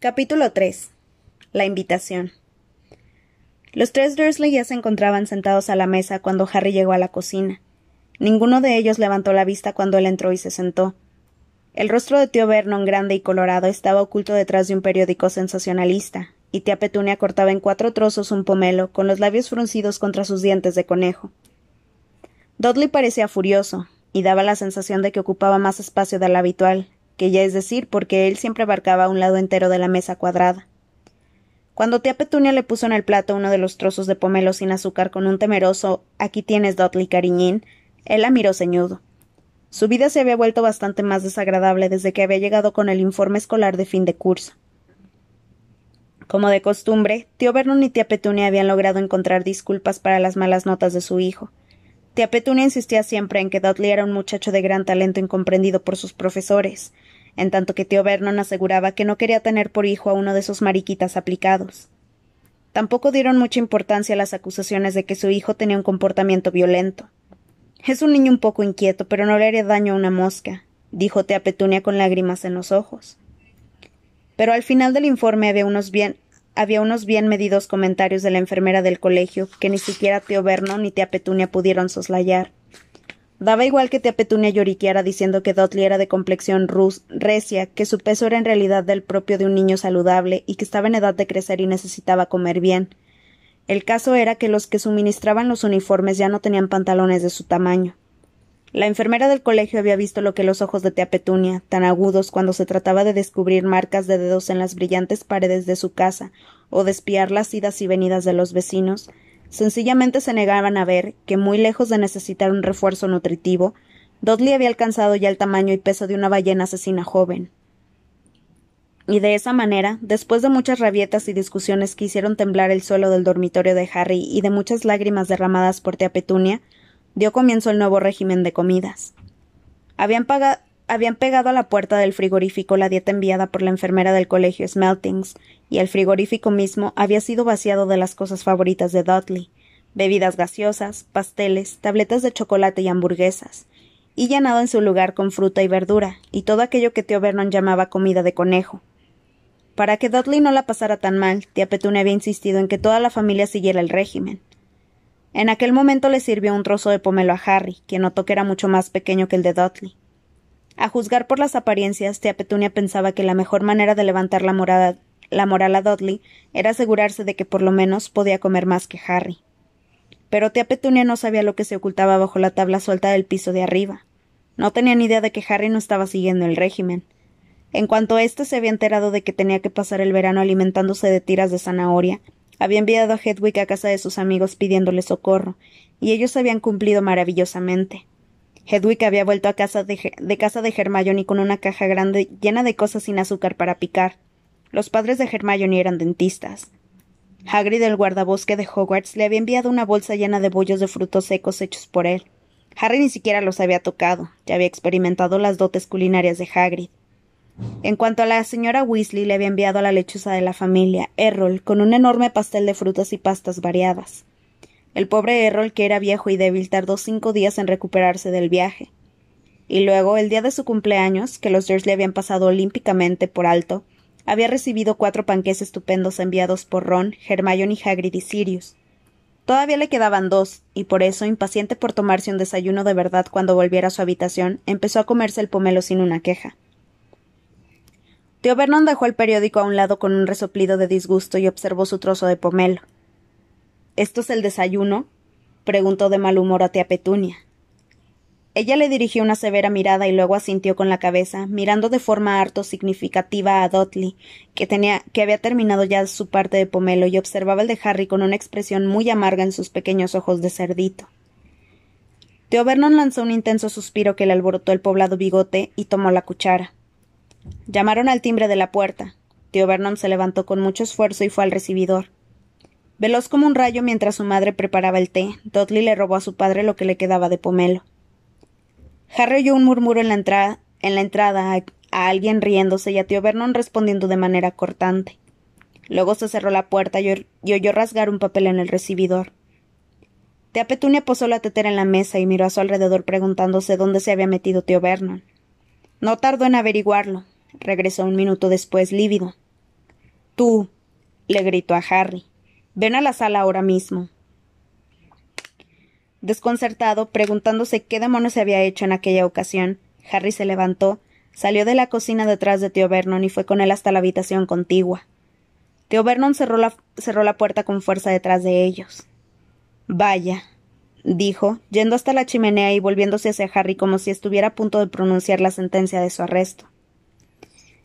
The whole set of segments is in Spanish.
Capítulo 3. La invitación. Los tres Dursley ya se encontraban sentados a la mesa cuando Harry llegó a la cocina. Ninguno de ellos levantó la vista cuando él entró y se sentó. El rostro de tío Vernon, grande y colorado, estaba oculto detrás de un periódico sensacionalista, y tía Petunia cortaba en cuatro trozos un pomelo, con los labios fruncidos contra sus dientes de conejo. Dudley parecía furioso, y daba la sensación de que ocupaba más espacio del habitual, que ya es decir, porque él siempre abarcaba un lado entero de la mesa cuadrada. Cuando tía Petunia le puso en el plato uno de los trozos de pomelo sin azúcar con un temeroso Aquí tienes, Dudley, cariñín, él la miró ceñudo. Su vida se había vuelto bastante más desagradable desde que había llegado con el informe escolar de fin de curso. Como de costumbre, tío Vernon y tía Petunia habían logrado encontrar disculpas para las malas notas de su hijo. Tía Petunia insistía siempre en que Dudley era un muchacho de gran talento incomprendido por sus profesores, en tanto que tío Vernon aseguraba que no quería tener por hijo a uno de esos mariquitas aplicados. Tampoco dieron mucha importancia a las acusaciones de que su hijo tenía un comportamiento violento. Es un niño un poco inquieto, pero no le haría daño a una mosca, dijo tía Petunia con lágrimas en los ojos. Pero al final del informe había unos bien había unos bien medidos comentarios de la enfermera del colegio que ni siquiera tío Vernon ni tía Petunia pudieron soslayar. Daba igual que tía Petunia lloriqueara diciendo que Dudley era de complexión rus, recia, que su peso era en realidad del propio de un niño saludable y que estaba en edad de crecer y necesitaba comer bien. El caso era que los que suministraban los uniformes ya no tenían pantalones de su tamaño. La enfermera del colegio había visto lo que los ojos de tía Petunia, tan agudos cuando se trataba de descubrir marcas de dedos en las brillantes paredes de su casa o de espiar las idas y venidas de los vecinos, Sencillamente se negaban a ver que, muy lejos de necesitar un refuerzo nutritivo, Dudley había alcanzado ya el tamaño y peso de una ballena asesina joven. Y de esa manera, después de muchas rabietas y discusiones que hicieron temblar el suelo del dormitorio de Harry y de muchas lágrimas derramadas por tía Petunia, dio comienzo el nuevo régimen de comidas. Habían, habían pegado a la puerta del frigorífico la dieta enviada por la enfermera del colegio Smeltings, y el frigorífico mismo había sido vaciado de las cosas favoritas de Dudley bebidas gaseosas, pasteles, tabletas de chocolate y hamburguesas, y llenado en su lugar con fruta y verdura, y todo aquello que tío Vernon llamaba comida de conejo. Para que Dudley no la pasara tan mal, tía Petunia había insistido en que toda la familia siguiera el régimen. En aquel momento le sirvió un trozo de pomelo a Harry, quien notó que era mucho más pequeño que el de Dudley. A juzgar por las apariencias, tía Petunia pensaba que la mejor manera de levantar la, morada, la moral a Dudley era asegurarse de que por lo menos podía comer más que Harry. Pero tía Petunia no sabía lo que se ocultaba bajo la tabla suelta del piso de arriba. No tenía ni idea de que Harry no estaba siguiendo el régimen. En cuanto éste se había enterado de que tenía que pasar el verano alimentándose de tiras de zanahoria, había enviado a Hedwig a casa de sus amigos pidiéndole socorro, y ellos habían cumplido maravillosamente. Hedwig había vuelto a casa de, de casa de Hermione con una caja grande llena de cosas sin azúcar para picar, los padres de Hermione eran dentistas. Hagrid, el guardabosque de Hogwarts, le había enviado una bolsa llena de bollos de frutos secos hechos por él. Harry ni siquiera los había tocado, ya había experimentado las dotes culinarias de Hagrid. En cuanto a la señora Weasley, le había enviado a la lechuza de la familia, Errol, con un enorme pastel de frutas y pastas variadas. El pobre Errol, que era viejo y débil, tardó cinco días en recuperarse del viaje. Y luego, el día de su cumpleaños, que los Dursley habían pasado olímpicamente por alto, había recibido cuatro panques estupendos enviados por Ron, Hermione, Hagrid y Sirius. Todavía le quedaban dos, y por eso, impaciente por tomarse un desayuno de verdad cuando volviera a su habitación, empezó a comerse el pomelo sin una queja. Tío Vernon dejó el periódico a un lado con un resoplido de disgusto y observó su trozo de pomelo. ¿Esto es el desayuno? preguntó de mal humor a tía Petunia. Ella le dirigió una severa mirada y luego asintió con la cabeza, mirando de forma harto significativa a Dudley, que tenía, que había terminado ya su parte de pomelo y observaba el de Harry con una expresión muy amarga en sus pequeños ojos de cerdito. Theo Vernon lanzó un intenso suspiro que le alborotó el poblado bigote y tomó la cuchara. Llamaron al timbre de la puerta. Theo Vernon se levantó con mucho esfuerzo y fue al recibidor. Veloz como un rayo mientras su madre preparaba el té, Dudley le robó a su padre lo que le quedaba de pomelo. Harry oyó un murmuro en la entrada, en la entrada a, alguien riéndose y a tío Vernon respondiendo de manera cortante. Luego se cerró la puerta y, oyó rasgar un papel en el recibidor. Tía Petunia posó la tetera en la mesa y miró a su alrededor preguntándose dónde se había metido tío Vernon. No tardó en averiguarlo. Regresó un minuto después lívido. Tú, le gritó a Harry. Ven a la sala ahora mismo. Desconcertado, preguntándose qué demonios se había hecho en aquella ocasión, Harry se levantó, salió de la cocina detrás de tío Vernon y fue con él hasta la habitación contigua. Tío Vernon cerró cerró la puerta con fuerza detrás de ellos. Vaya, dijo, yendo hasta la chimenea y volviéndose hacia Harry como si estuviera a punto de pronunciar la sentencia de su arresto.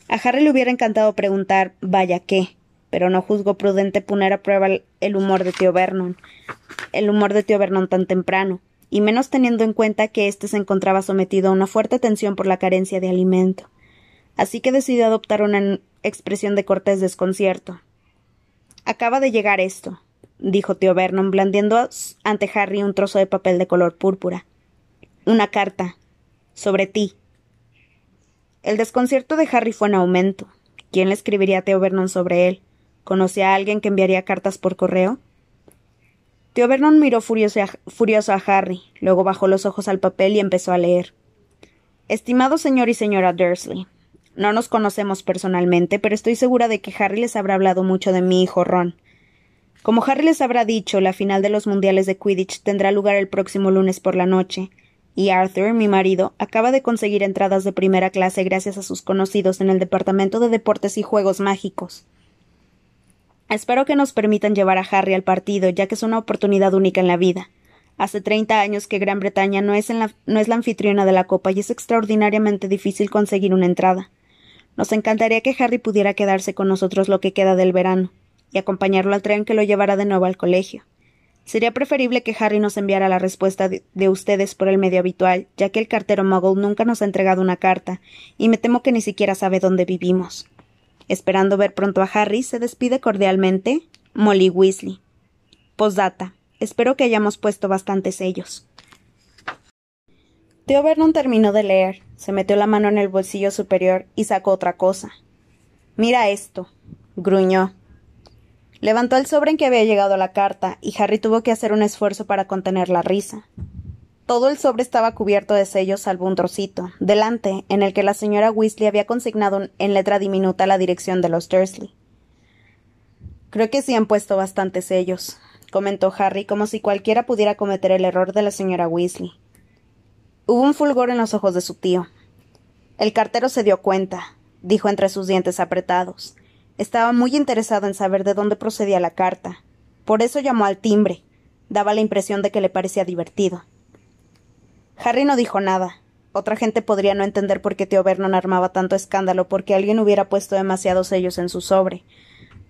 A Harry le hubiera encantado preguntar vaya qué, pero no juzgó prudente poner a prueba el humor de tío Vernon, el humor de tío Vernon tan temprano, y menos teniendo en cuenta que éste se encontraba sometido a una fuerte tensión por la carencia de alimento. Así que decidió adoptar una expresión de cortés desconcierto. Acaba de llegar esto, dijo tío Vernon, blandiendo ante Harry un trozo de papel de color púrpura. Una carta. Sobre ti. El desconcierto de Harry fue en aumento. ¿Quién le escribiría a Tío Vernon sobre él? ¿Conocía a alguien que enviaría cartas por correo? Tío Vernon miró furioso a, furioso a Harry, luego bajó los ojos al papel y empezó a leer. Estimado señor y señora Dursley, no nos conocemos personalmente, pero estoy segura de que Harry les habrá hablado mucho de mi hijo Ron. Como Harry les habrá dicho, la final de los mundiales de Quidditch tendrá lugar el próximo lunes por la noche, y Arthur, mi marido, acaba de conseguir entradas de primera clase gracias a sus conocidos en el Departamento de Deportes y Juegos Mágicos. Espero que nos permitan llevar a Harry al partido, ya que es una oportunidad única en la vida. Hace treinta años que Gran Bretaña no es, la, no es la anfitriona de la Copa y es extraordinariamente difícil conseguir una entrada. Nos encantaría que Harry pudiera quedarse con nosotros lo que queda del verano y acompañarlo al tren que lo llevará de nuevo al colegio. Sería preferible que Harry nos enviara la respuesta de, de, ustedes por el medio habitual, ya que el cartero Muggle nunca nos ha entregado una carta, y me temo que ni siquiera sabe dónde vivimos. Esperando ver pronto a Harry, se despide cordialmente Molly Weasley. Postdata. Espero que hayamos puesto bastantes sellos. Theo Vernon terminó de leer, se metió la mano en el bolsillo superior y sacó otra cosa. Mira esto, gruñó. Levantó el sobre en que había llegado la carta, y Harry tuvo que hacer un esfuerzo para contener la risa. Todo el sobre estaba cubierto de sellos salvo un trocito, delante, en el que la señora Weasley había consignado en letra diminuta la dirección de los Dursley. Creo que sí han puesto bastantes sellos, comentó Harry, como si cualquiera pudiera cometer el error de la señora Weasley. Hubo un fulgor en los ojos de su tío. El cartero se dio cuenta, dijo entre sus dientes apretados. Estaba muy interesado en saber de dónde procedía la carta. Por eso llamó al timbre. Daba la impresión de que le parecía divertido. Harry no dijo nada. Otra gente podría no entender por qué tío Vernon armaba tanto escándalo porque alguien hubiera puesto demasiados sellos en su sobre.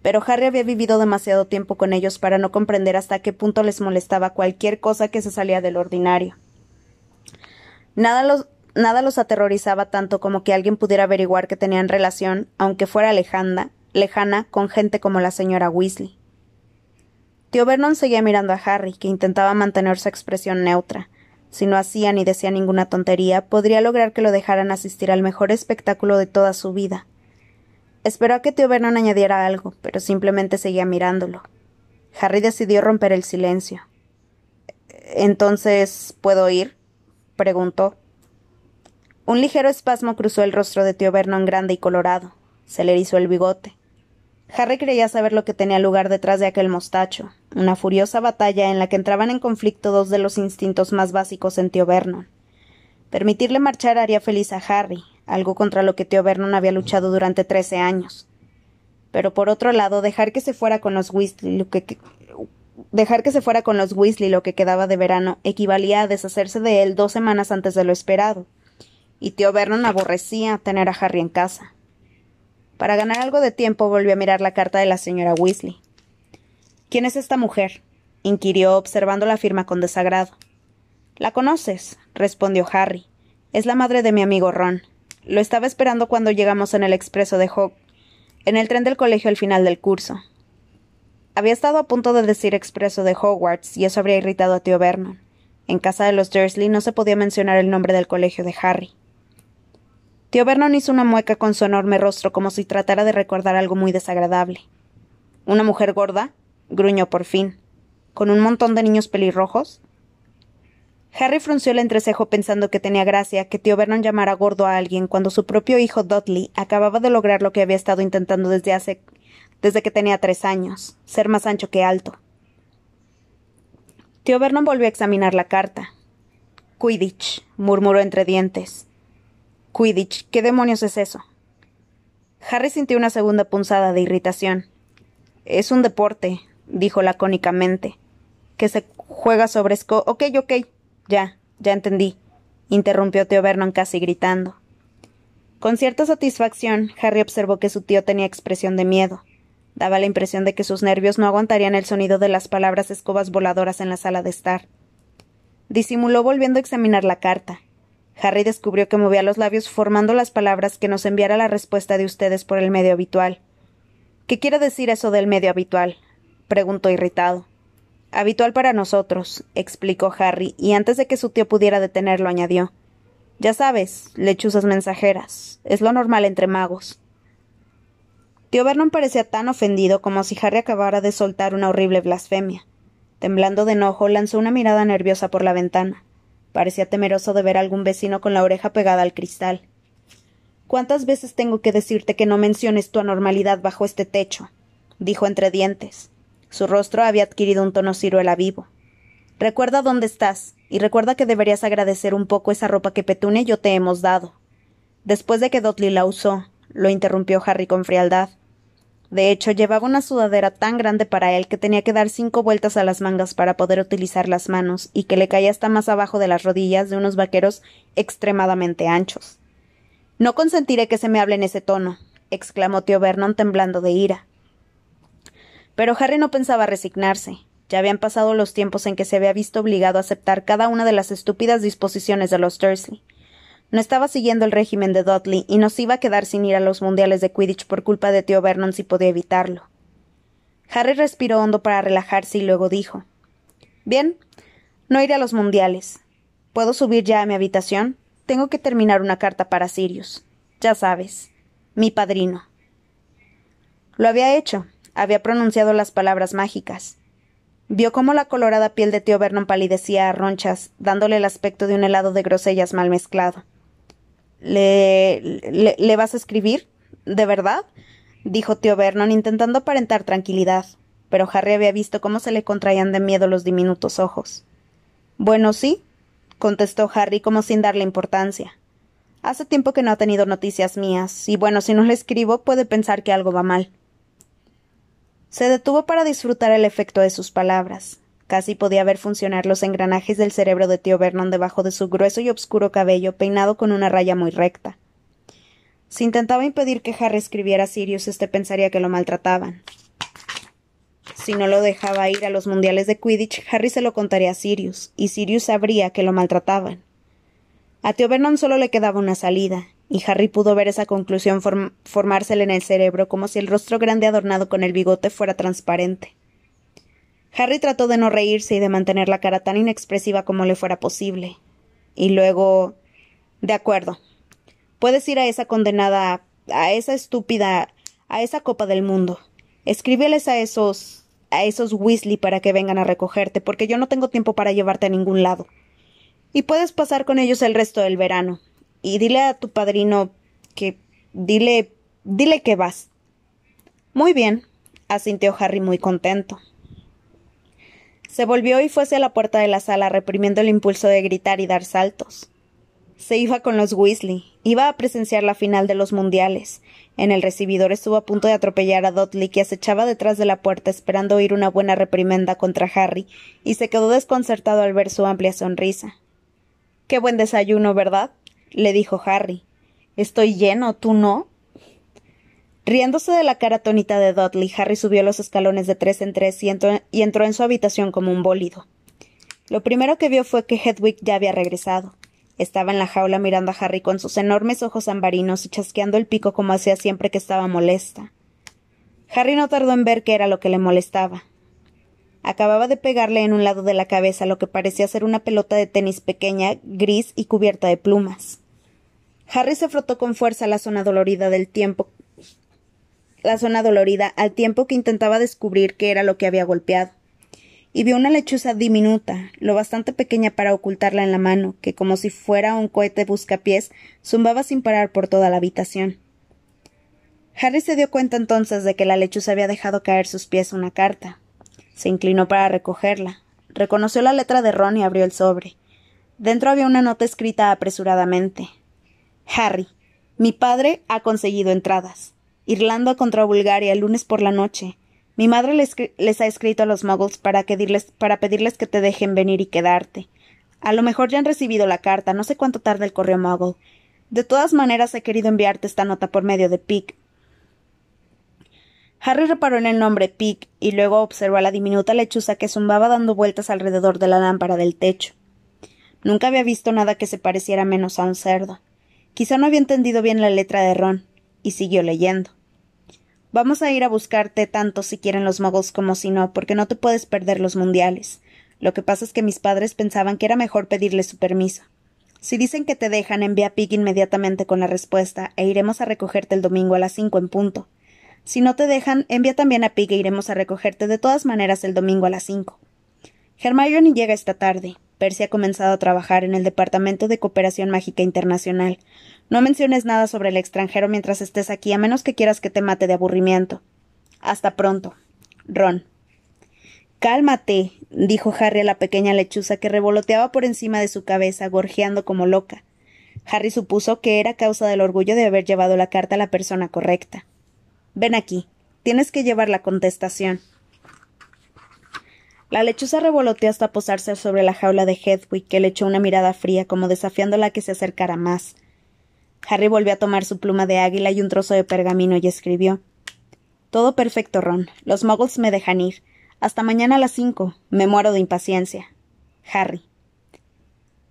Pero Harry había vivido demasiado tiempo con ellos para no comprender hasta qué punto les molestaba cualquier cosa que se salía del ordinario. Nada los, nada los aterrorizaba tanto como que alguien pudiera averiguar que tenían relación, aunque fuera lejana, lejana, con gente como la señora Weasley. Tío Vernon seguía mirando a Harry, que intentaba mantener su expresión neutra. Si no hacía ni decía ninguna tontería, podría lograr que lo dejaran asistir al mejor espectáculo de toda su vida. Esperó a que tío Vernon añadiera algo, pero simplemente seguía mirándolo. Harry decidió romper el silencio. Entonces, ¿puedo ir? preguntó. Un ligero espasmo cruzó el rostro de tío Vernon grande y colorado. Se le erizó el bigote. Harry creía saber lo que tenía lugar detrás de aquel mostacho, una furiosa batalla en la que entraban en conflicto dos de los instintos más básicos en tío Vernon. Permitirle marchar haría feliz a Harry, algo contra lo que tío Vernon había luchado durante trece años. Pero por otro lado, dejar que se fuera con los Weasley lo que, dejar que se fuera con los Weasley lo que quedaba de verano equivalía a deshacerse de él dos semanas antes de lo esperado. Y tío Vernon aborrecía tener a Harry en casa. Para ganar algo de tiempo volvió a mirar la carta de la señora Weasley. ¿Quién es esta mujer? inquirió, observando la firma con desagrado. La conoces, respondió Harry. Es la madre de mi amigo Ron. Lo estaba esperando cuando llegamos en el expreso de Hog en el tren del colegio al final del curso. Había estado a punto de decir expreso de Hogwarts, y eso habría irritado a tío Vernon. En casa de los Dursley no se podía mencionar el nombre del colegio de Harry. Tío Vernon hizo una mueca con su enorme rostro como si tratara de recordar algo muy desagradable. ¿Una mujer gorda? gruñó por fin. ¿Con un montón de niños pelirrojos? Harry frunció el entrecejo pensando que tenía gracia que tío Vernon llamara gordo a alguien cuando su propio hijo Dudley acababa de lograr lo que había estado intentando desde hace desde que tenía tres años, ser más ancho que alto. Tío Vernon volvió a examinar la carta. Quidditch, murmuró entre dientes. Quidditch, ¿qué demonios es eso? Harry sintió una segunda punzada de irritación. Es un deporte, dijo lacónicamente, que se juega sobre esco. Ok, ok, ya, ya entendí, interrumpió Tío Vernon casi gritando. Con cierta satisfacción, Harry observó que su tío tenía expresión de miedo. Daba la impresión de que sus nervios no aguantarían el sonido de las palabras escobas voladoras en la sala de estar. Disimuló volviendo a examinar la carta. Harry descubrió que movía los labios formando las palabras que nos enviara la respuesta de ustedes por el medio habitual. ¿Qué quiere decir eso del medio habitual? preguntó irritado. Habitual para nosotros, explicó Harry, y antes de que su tío pudiera detenerlo añadió. Ya sabes, lechuzas mensajeras. Es lo normal entre magos. Tío Vernon parecía tan ofendido como si Harry acabara de soltar una horrible blasfemia. Temblando de enojo, lanzó una mirada nerviosa por la ventana. Parecía temeroso de ver a algún vecino con la oreja pegada al cristal. ¿Cuántas veces tengo que decirte que no menciones tu anormalidad bajo este techo? dijo entre dientes. Su rostro había adquirido un tono ciruela vivo. Recuerda dónde estás, y recuerda que deberías agradecer un poco esa ropa que Petunia y yo te hemos dado. Después de que Dudley la usó, lo interrumpió Harry con frialdad. De hecho, llevaba una sudadera tan grande para él que tenía que dar cinco vueltas a las mangas para poder utilizar las manos, y que le caía hasta más abajo de las rodillas de unos vaqueros extremadamente anchos. No consentiré que se me hable en ese tono, exclamó tío Vernon temblando de ira. Pero Harry no pensaba resignarse. Ya habían pasado los tiempos en que se había visto obligado a aceptar cada una de las estúpidas disposiciones de los Dursley. No estaba siguiendo el régimen de Dudley y nos iba a quedar sin ir a los mundiales de Quidditch por culpa de tío Vernon si podía evitarlo. Harry respiró hondo para relajarse y luego dijo Bien, no iré a los mundiales. ¿Puedo subir ya a mi habitación? Tengo que terminar una carta para Sirius. Ya sabes, mi padrino. Lo había hecho. Había pronunciado las palabras mágicas. Vio cómo la colorada piel de tío Vernon palidecía a ronchas, dándole el aspecto de un helado de grosellas mal mezclado. ¿Le, le, vas a escribir? ¿De verdad? dijo tío Vernon, intentando aparentar tranquilidad, pero Harry había visto cómo se le contraían de miedo los diminutos ojos. Bueno, sí, contestó Harry como sin darle importancia. Hace tiempo que no ha tenido noticias mías, y bueno, si no le escribo puede pensar que algo va mal. Se detuvo para disfrutar el efecto de sus palabras. Casi podía ver funcionar los engranajes del cerebro de tío Vernon debajo de su grueso y oscuro cabello peinado con una raya muy recta. Si intentaba impedir que Harry escribiera a Sirius, éste pensaría que lo maltrataban. Si no lo dejaba ir a los mundiales de Quidditch, Harry se lo contaría a Sirius, y Sirius sabría que lo maltrataban. A tío Vernon solo le quedaba una salida, y Harry pudo ver esa conclusión formársele en el cerebro como si el rostro grande adornado con el bigote fuera transparente. Harry trató de no reírse y de mantener la cara tan inexpresiva como le fuera posible. Y luego. De acuerdo. Puedes ir a esa condenada. a esa estúpida. a esa copa del mundo. Escríbeles a esos. a esos Weasley para que vengan a recogerte, porque yo no tengo tiempo para llevarte a ningún lado. Y puedes pasar con ellos el resto del verano. Y dile a tu padrino que. dile. dile que vas. Muy bien, asintió Harry muy contento. Se volvió y fue hacia la puerta de la sala, reprimiendo el impulso de gritar y dar saltos. Se iba con los Weasley. Iba a presenciar la final de los mundiales. En el recibidor estuvo a punto de atropellar a Dudley, que acechaba detrás de la puerta esperando oír una buena reprimenda contra Harry, y se quedó desconcertado al ver su amplia sonrisa. Qué buen desayuno, ¿verdad? le dijo Harry. Estoy lleno, ¿tú no? Riéndose de la cara atónita de Dudley, Harry subió los escalones de tres en tres y entró, y entró en su habitación como un bólido. Lo primero que vio fue que Hedwig ya había regresado. Estaba en la jaula mirando a Harry con sus enormes ojos ambarinos y chasqueando el pico como hacía siempre que estaba molesta. Harry no tardó en ver qué era lo que le molestaba. Acababa de pegarle en un lado de la cabeza lo que parecía ser una pelota de tenis pequeña, gris y cubierta de plumas. Harry se frotó con fuerza la zona dolorida del tiempo la zona dolorida al tiempo que intentaba descubrir qué era lo que había golpeado. Y vio una lechuza diminuta, lo bastante pequeña para ocultarla en la mano, que como si fuera un cohete buscapiés, zumbaba sin parar por toda la habitación. Harry se dio cuenta entonces de que la lechuza había dejado caer sus pies una carta. Se inclinó para recogerla. Reconoció la letra de Ron y abrió el sobre. Dentro había una nota escrita apresuradamente. Harry, mi padre ha conseguido entradas. Irlanda contra Bulgaria el lunes por la noche. Mi madre les, ha escrito a los muggles para, para pedirles que te dejen venir y quedarte. A lo mejor ya han recibido la carta, no sé cuánto tarda el correo muggle. De todas maneras he querido enviarte esta nota por medio de Pig. Harry reparó en el nombre Pig y luego observó a la diminuta lechuza que zumbaba dando vueltas alrededor de la lámpara del techo. Nunca había visto nada que se pareciera menos a un cerdo. Quizá no había entendido bien la letra de Ron, y siguió leyendo. Vamos a ir a buscarte tanto si quieren los muggles como si no, porque no te puedes perder los mundiales. Lo que pasa es que mis padres pensaban que era mejor pedirles su permiso. Si dicen que te dejan, envía a Pig inmediatamente con la respuesta, e iremos a recogerte el domingo a las cinco en punto. Si no te dejan, envía también a Pig e iremos a recogerte de todas maneras el domingo a las cinco. Hermione llega esta tarde. Percy ha comenzado a trabajar en el Departamento de Cooperación Mágica Internacional. No menciones nada sobre el extranjero mientras estés aquí, a menos que quieras que te mate de aburrimiento. Hasta pronto. Ron. Cálmate, dijo Harry a la pequeña lechuza que revoloteaba por encima de su cabeza, gorjeando como loca. Harry supuso que era causa del orgullo de haber llevado la carta a la persona correcta. Ven aquí. Tienes que llevar la contestación. La lechuza revoloteó hasta posarse sobre la jaula de Hedwig, que le echó una mirada fría, como desafiándola a que se acercara más. Harry volvió a tomar su pluma de águila y un trozo de pergamino y escribió Todo perfecto, Ron. Los muggles me dejan ir. Hasta mañana a las cinco. Me muero de impaciencia. Harry.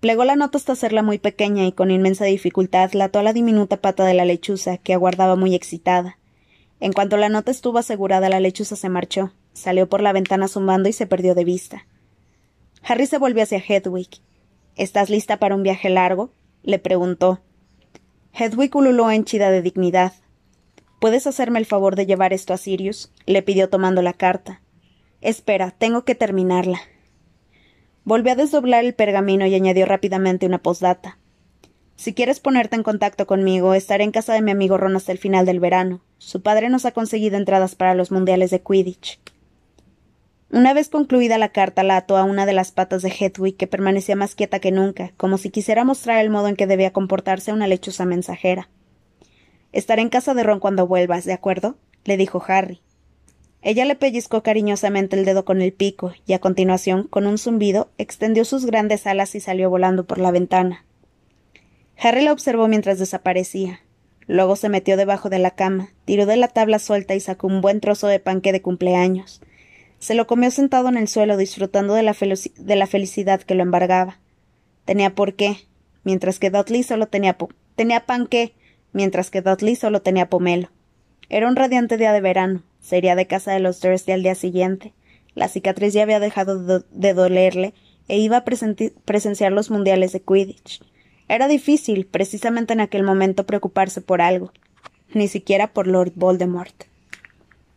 Plegó la nota hasta hacerla muy pequeña y con inmensa dificultad la ató a la diminuta pata de la lechuza, que aguardaba muy excitada. En cuanto la nota estuvo asegurada, la lechuza se marchó. Salió por la ventana zumbando y se perdió de vista. Harry se volvió hacia Hedwig. ¿Estás lista para un viaje largo? le preguntó. Hedwig ululó henchida de dignidad. ¿Puedes hacerme el favor de llevar esto a Sirius? le pidió tomando la carta. Espera, tengo que terminarla. Volvió a desdoblar el pergamino y añadió rápidamente una postdata. Si quieres ponerte en contacto conmigo, estaré en casa de mi amigo Ron hasta el final del verano. Su padre nos ha conseguido entradas para los mundiales de Quidditch. Una vez concluida la carta, la ató a una de las patas de Hedwig, que permanecía más quieta que nunca, como si quisiera mostrar el modo en que debía comportarse una lechuza mensajera. Estaré en casa de Ron cuando vuelvas, ¿de acuerdo? le dijo Harry. Ella le pellizcó cariñosamente el dedo con el pico, y a continuación, con un zumbido, extendió sus grandes alas y salió volando por la ventana. Harry la observó mientras desaparecía. Luego se metió debajo de la cama, tiró de la tabla suelta y sacó un buen trozo de panque de cumpleaños. Se lo comió sentado en el suelo disfrutando de la, felicidad que lo embargaba. Tenía por qué, mientras que Dudley solo tenía tenía panqué, mientras que Dudley solo tenía pomelo. Era un radiante día de verano. Sería de casa de los Dursley al día siguiente. La cicatriz ya había dejado de dolerle e iba a presenciar los mundiales de Quidditch. Era difícil, precisamente en aquel momento, preocuparse por algo, ni siquiera por Lord Voldemort.